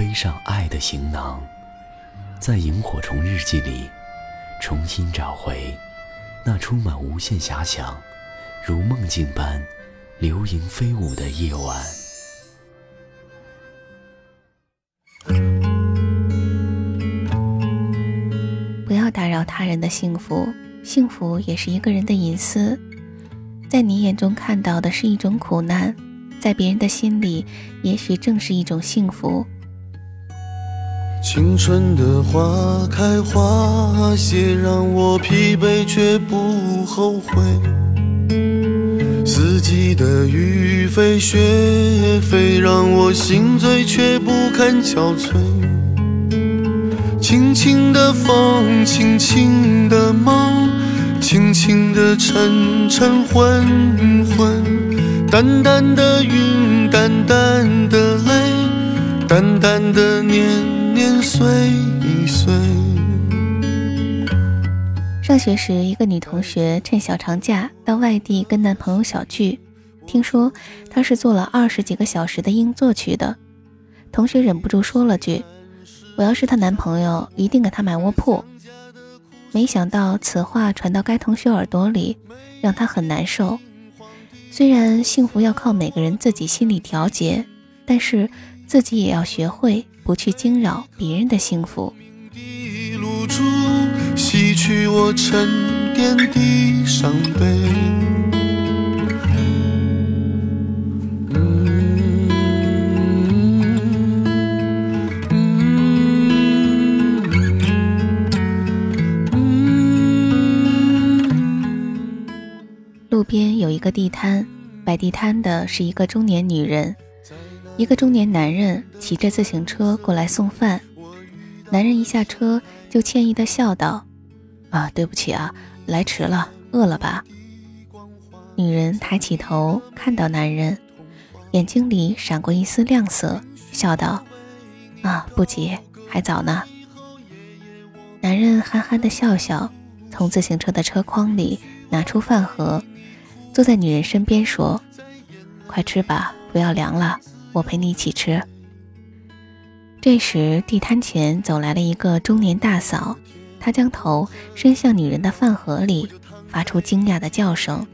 背上爱的行囊，在萤火虫日记里重新找回那充满无限遐想、如梦境般流萤飞舞的夜晚。不要打扰他人的幸福，幸福也是一个人的隐私。在你眼中看到的是一种苦难，在别人的心里，也许正是一种幸福。青春的花开花谢，让我疲惫却不后悔。四季的雨飞雪飞，让我心醉却不堪憔悴。轻轻的风，轻轻的梦，轻轻的沉沉昏昏，淡淡的云，淡淡的泪，淡淡的念。年岁岁。上学时，一个女同学趁小长假到外地跟男朋友小聚，听说她是坐了二十几个小时的硬座去的。同学忍不住说了句：“我要是她男朋友，一定给她买卧铺。”没想到此话传到该同学耳朵里，让她很难受。虽然幸福要靠每个人自己心理调节，但是自己也要学会。不去惊扰别人的幸福。洗去我沉淀的伤悲。路边有一个地摊，摆地摊的是一个中年女人。一个中年男人骑着自行车过来送饭，男人一下车就歉意的笑道：“啊，对不起啊，来迟了，饿了吧？”女人抬起头看到男人，眼睛里闪过一丝亮色，笑道：“啊，不急，还早呢。”男人憨憨的笑笑，从自行车的车筐里拿出饭盒，坐在女人身边说：“快吃吧，不要凉了。”我陪你一起吃。这时，地摊前走来了一个中年大嫂，她将头伸向女人的饭盒里，发出惊讶的叫声：“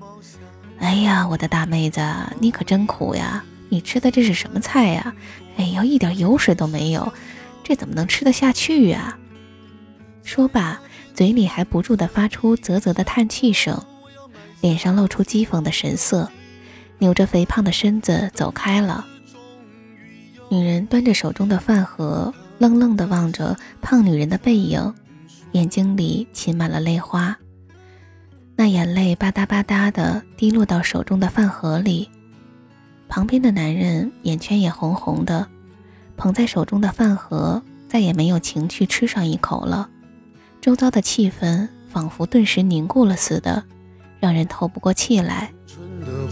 哎呀，我的大妹子，你可真苦呀！你吃的这是什么菜呀？哎呦，一点油水都没有，这怎么能吃得下去呀？”说罢，嘴里还不住地发出啧啧的叹气声，脸上露出讥讽的神色，扭着肥胖的身子走开了。女人端着手中的饭盒，愣愣地望着胖女人的背影，眼睛里噙满了泪花。那眼泪吧嗒吧嗒地滴落到手中的饭盒里。旁边的男人眼圈也红红的，捧在手中的饭盒，再也没有情趣吃上一口了。周遭的气氛仿佛顿时凝固了似的，让人透不过气来。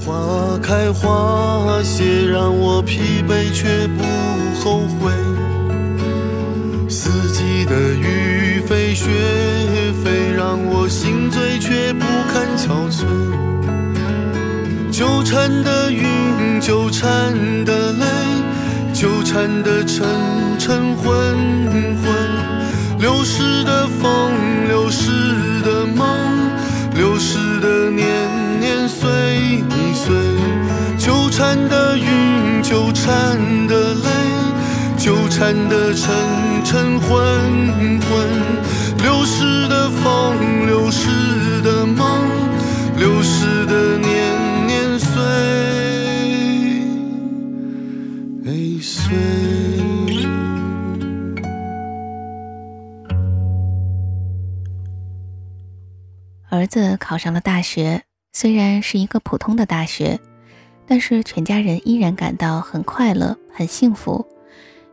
花开花谢，让我疲惫却不后悔。四季的雨飞雪飞，让我心醉却不堪憔悴。纠缠的云，纠缠的泪，纠缠的沉沉昏昏，流逝的风，流逝的梦，流逝的年。年岁岁，纠缠的云，纠缠的泪，纠缠的沉沉昏昏，流逝的风，流逝的梦，流逝的年年岁岁。儿子考上了大学。虽然是一个普通的大学，但是全家人依然感到很快乐、很幸福，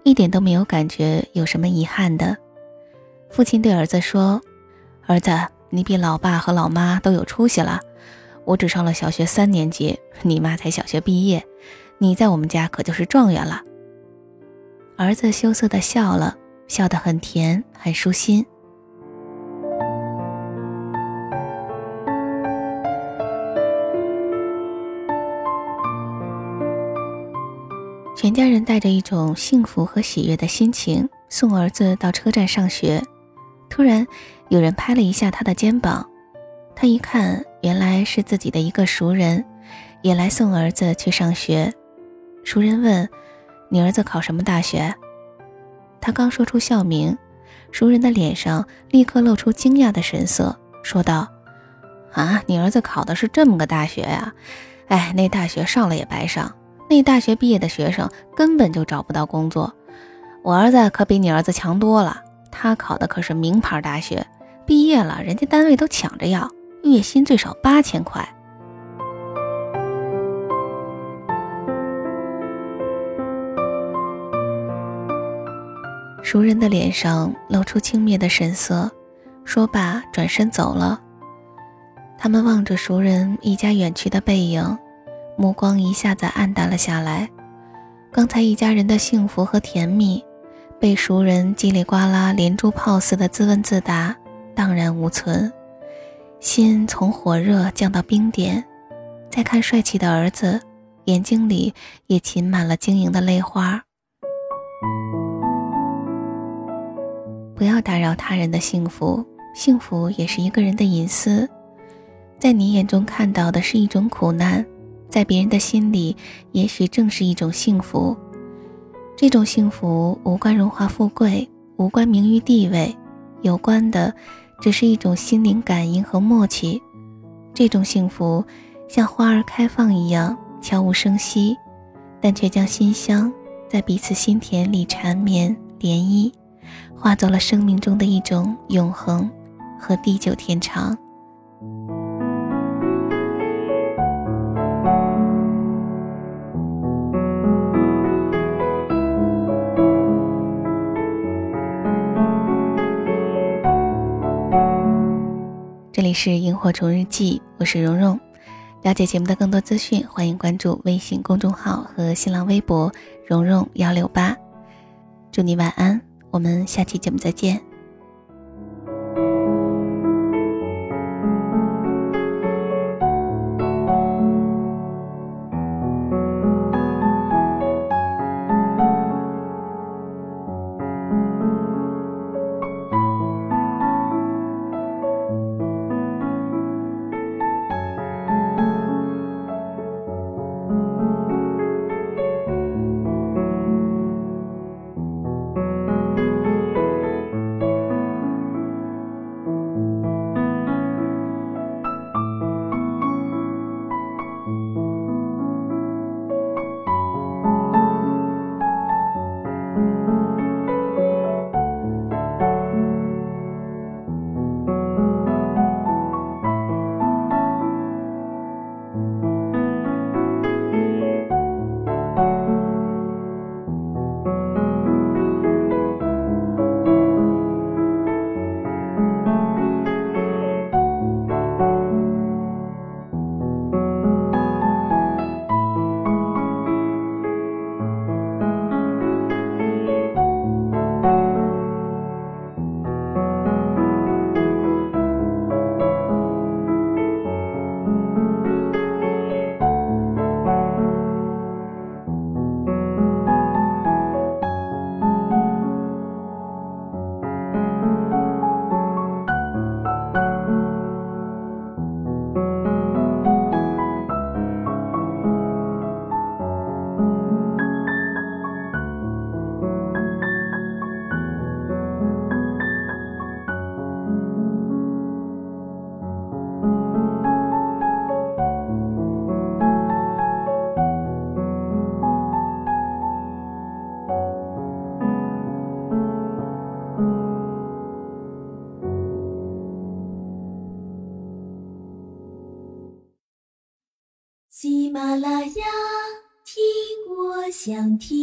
一点都没有感觉有什么遗憾的。父亲对儿子说：“儿子，你比老爸和老妈都有出息了。我只上了小学三年级，你妈才小学毕业，你在我们家可就是状元了。”儿子羞涩的笑了，笑得很甜，很舒心。全家人带着一种幸福和喜悦的心情送儿子到车站上学。突然，有人拍了一下他的肩膀，他一看，原来是自己的一个熟人，也来送儿子去上学。熟人问：“你儿子考什么大学？”他刚说出校名，熟人的脸上立刻露出惊讶的神色，说道：“啊，你儿子考的是这么个大学呀？哎，那大学上了也白上。”那大学毕业的学生根本就找不到工作，我儿子可比你儿子强多了。他考的可是名牌大学，毕业了人家单位都抢着要，月薪最少八千块。熟人的脸上露出轻蔑的神色，说罢转身走了。他们望着熟人一家远去的背影。目光一下子暗淡了下来，刚才一家人的幸福和甜蜜，被熟人叽里呱啦、连珠炮似的自问自答荡然无存，心从火热降到冰点。再看帅气的儿子，眼睛里也噙满了晶莹的泪花。不要打扰他人的幸福，幸福也是一个人的隐私，在你眼中看到的是一种苦难。在别人的心里，也许正是一种幸福。这种幸福无关荣华富贵，无关名誉地位，有关的只是一种心灵感应和默契。这种幸福像花儿开放一样悄无声息，但却将馨香在彼此心田里缠绵涟漪，化作了生命中的一种永恒和地久天长。里是萤火虫日记，我是蓉蓉。了解节目的更多资讯，欢迎关注微信公众号和新浪微博“蓉蓉幺六八”。祝你晚安，我们下期节目再见。喜马拉雅，听我想听。